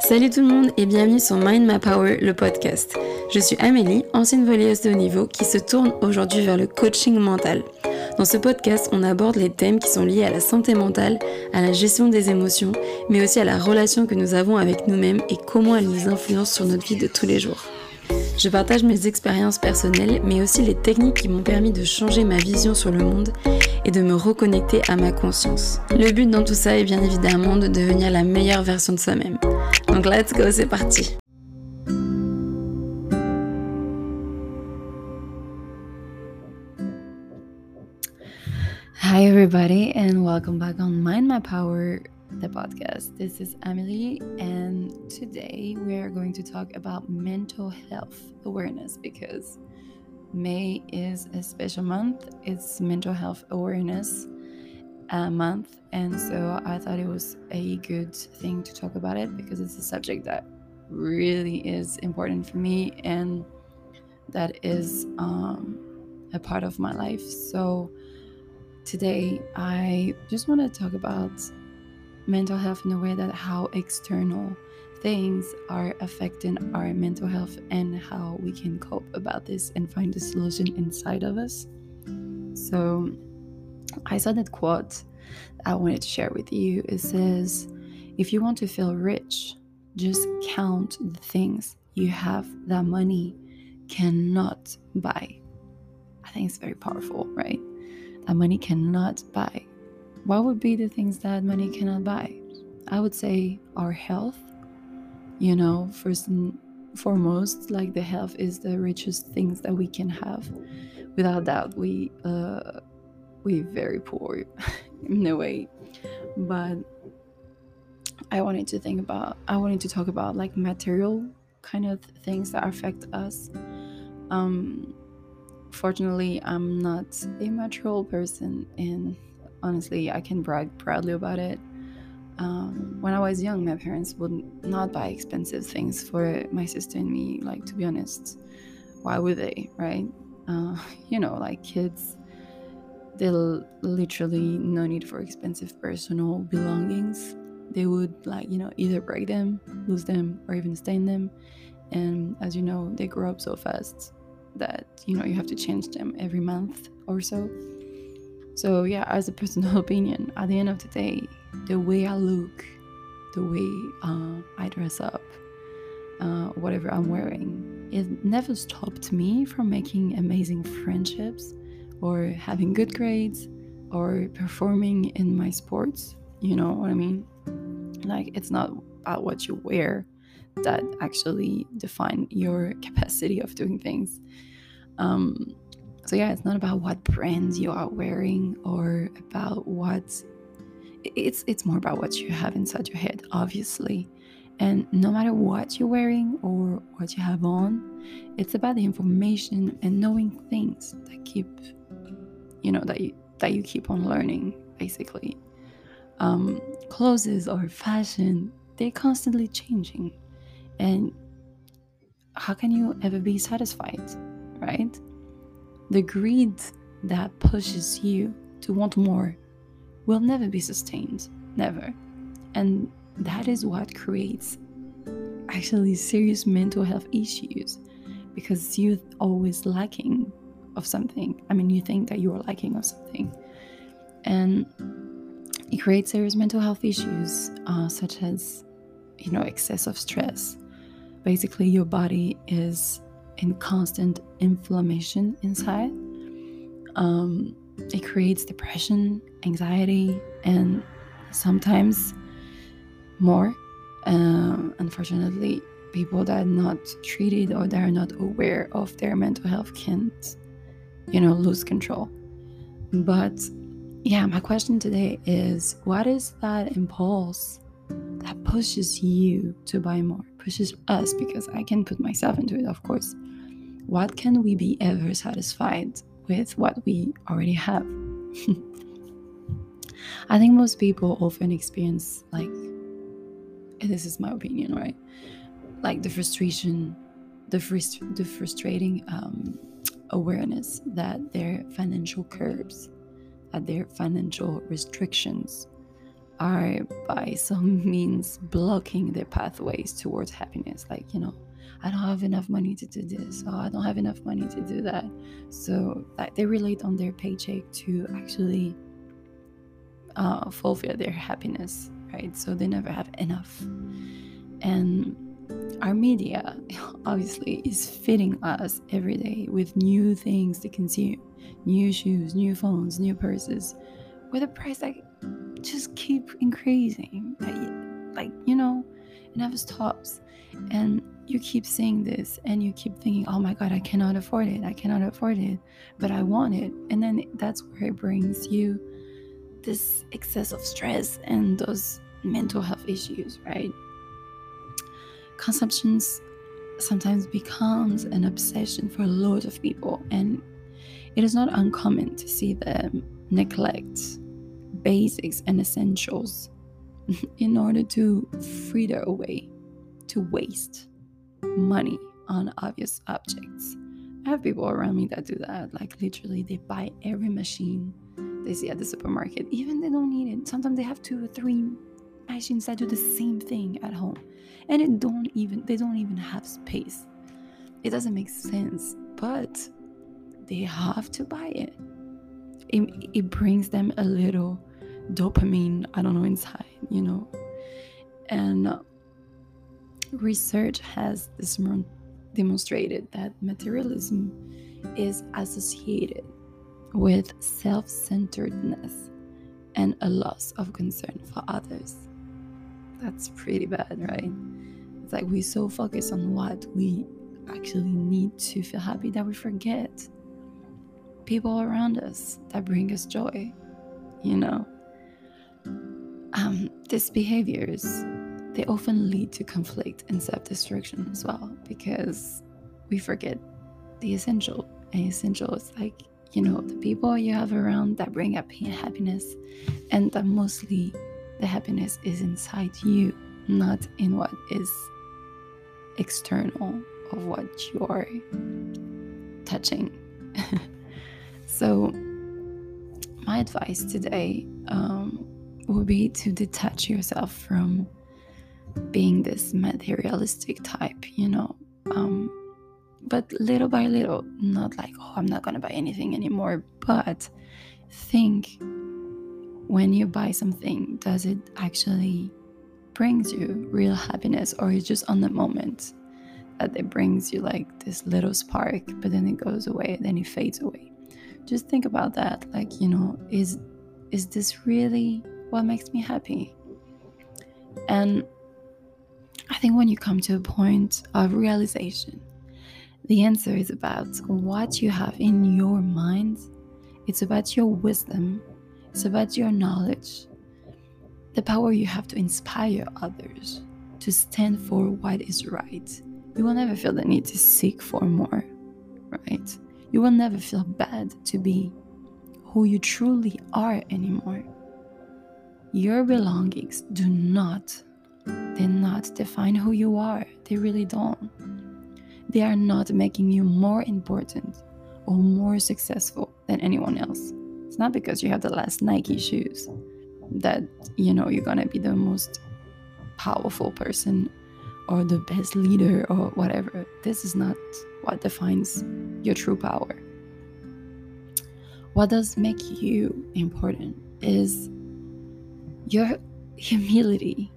Salut tout le monde et bienvenue sur Mind My Power, le podcast. Je suis Amélie, ancienne volleyeuse de haut niveau qui se tourne aujourd'hui vers le coaching mental. Dans ce podcast, on aborde les thèmes qui sont liés à la santé mentale, à la gestion des émotions, mais aussi à la relation que nous avons avec nous-mêmes et comment elle nous influence sur notre vie de tous les jours. Je partage mes expériences personnelles, mais aussi les techniques qui m'ont permis de changer ma vision sur le monde et de me reconnecter à ma conscience. Le but dans tout ça est bien évidemment de devenir la meilleure version de soi-même. Donc let's go, c'est parti Hi everybody and welcome back on Mind My Power the podcast. This is Emily, and today we are going to talk about mental health awareness because May is a special month. It's mental health awareness uh, month, and so I thought it was a good thing to talk about it because it's a subject that really is important for me and that is um, a part of my life. So today I just want to talk about mental health in a way that how external things are affecting our mental health and how we can cope about this and find a solution inside of us. So, I saw that quote I wanted to share with you. It says, If you want to feel rich, just count the things you have that money cannot buy. I think it's very powerful, right? That money cannot buy what would be the things that money cannot buy? I would say our health. You know, first and foremost, like the health is the richest things that we can have. Without doubt, we uh, we very poor in a way. But I wanted to think about. I wanted to talk about like material kind of things that affect us. Um, fortunately, I'm not a material person in honestly, I can brag proudly about it. Um, when I was young, my parents would not buy expensive things for my sister and me. Like, to be honest, why would they, right? Uh, you know, like kids, they'll literally no need for expensive personal belongings. They would, like, you know, either break them, lose them, or even stain them. And as you know, they grow up so fast that, you know, you have to change them every month or so. So, yeah, as a personal opinion, at the end of the day, the way I look, the way uh, I dress up, uh, whatever I'm wearing, it never stopped me from making amazing friendships or having good grades or performing in my sports. You know what I mean? Like, it's not about what you wear that actually define your capacity of doing things. Um, so yeah, it's not about what brands you are wearing or about what it's it's more about what you have inside your head, obviously. And no matter what you're wearing or what you have on, it's about the information and knowing things that keep you know that you that you keep on learning, basically. Um, clothes or fashion, they're constantly changing. And how can you ever be satisfied, right? The greed that pushes you to want more will never be sustained. Never. And that is what creates actually serious mental health issues because you're always lacking of something. I mean, you think that you are lacking of something. And it creates serious mental health issues, uh, such as, you know, excess of stress. Basically, your body is in constant inflammation inside. Um, it creates depression, anxiety, and sometimes more. Um, unfortunately, people that are not treated or that are not aware of their mental health can't, you know, lose control. But yeah, my question today is what is that impulse that pushes you to buy more? Pushes us because I can put myself into it, of course what can we be ever satisfied with what we already have? I think most people often experience, like, this is my opinion, right? Like the frustration, the, frust- the frustrating um, awareness that their financial curbs, that their financial restrictions are by some means blocking their pathways towards happiness. Like, you know, I don't have enough money to do this, or I don't have enough money to do that. So like they relate on their paycheck to actually uh, fulfill their happiness, right? So they never have enough. And our media obviously is feeding us every day with new things to consume new shoes, new phones, new purses, with a price that just keep increasing. Like you know, it never stops. And you keep saying this and you keep thinking, oh my God, I cannot afford it. I cannot afford it, but I want it. And then that's where it brings you this excess of stress and those mental health issues, right? Consumptions sometimes becomes an obsession for a lot of people and it is not uncommon to see them neglect basics and essentials in order to fritter away, to waste money on obvious objects. I have people around me that do that. Like literally, they buy every machine they see at the supermarket, even they don't need it. Sometimes they have two or three machines that do the same thing at home, and it don't even they don't even have space. It doesn't make sense, but they have to buy it. It, it brings them a little dopamine, I don't know, inside, you know. And research has demonstrated that materialism is associated with self centeredness and a loss of concern for others. That's pretty bad, right? It's like we so focus on what we actually need to feel happy that we forget people around us that bring us joy, you know. Um, these behaviors they often lead to conflict and self-destruction as well because we forget the essential. And essential is like, you know, the people you have around that bring up happiness and that mostly the happiness is inside you, not in what is external of what you are touching. So, my advice today um, would be to detach yourself from being this materialistic type, you know. Um, but little by little, not like, oh, I'm not gonna buy anything anymore, but think when you buy something, does it actually brings you real happiness or is just on the moment that it brings you like this little spark, but then it goes away, then it fades away just think about that like you know is is this really what makes me happy. And i think when you come to a point of realization the answer is about what you have in your mind. It's about your wisdom. It's about your knowledge. The power you have to inspire others to stand for what is right. You will never feel the need to seek for more right? You will never feel bad to be who you truly are anymore. Your belongings do not, they not define who you are. They really don't. They are not making you more important or more successful than anyone else. It's not because you have the last Nike shoes that you know you're gonna be the most powerful person or the best leader or whatever. This is not what defines your true power. What does make you important is your humility,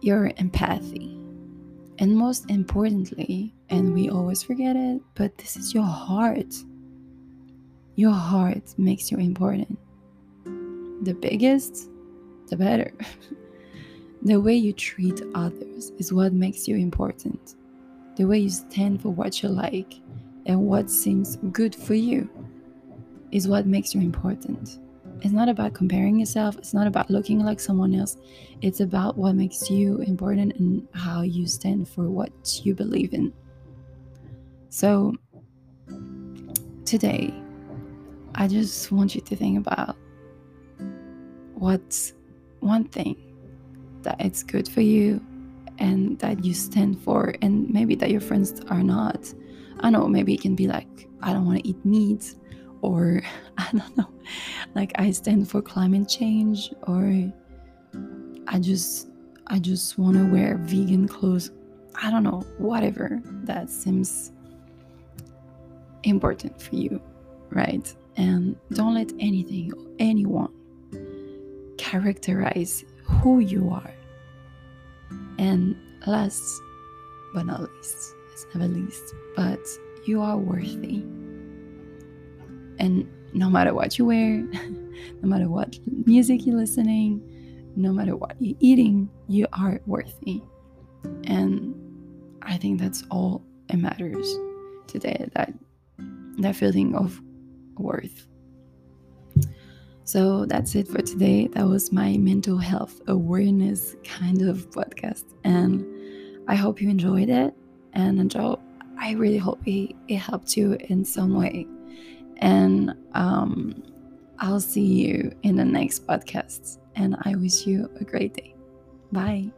your empathy, and most importantly, and we always forget it, but this is your heart. Your heart makes you important. The biggest, the better. the way you treat others is what makes you important the way you stand for what you like and what seems good for you is what makes you important. It's not about comparing yourself, it's not about looking like someone else. It's about what makes you important and how you stand for what you believe in. So, today, I just want you to think about what's one thing that it's good for you and that you stand for and maybe that your friends are not i know maybe it can be like i don't want to eat meat or i don't know like i stand for climate change or I just I just want to wear vegan clothes. I don't know, whatever that seems important for you, right? And don't let anything or anyone characterize who you are. And last but not least, it's never least, but you are worthy. And no matter what you wear, no matter what music you're listening, no matter what you're eating, you are worthy. And I think that's all it matters today that that feeling of worth. So that's it for today. That was my mental health awareness kind of podcast. And I hope you enjoyed it. And enjoy, I really hope it, it helped you in some way. And um, I'll see you in the next podcast. And I wish you a great day. Bye.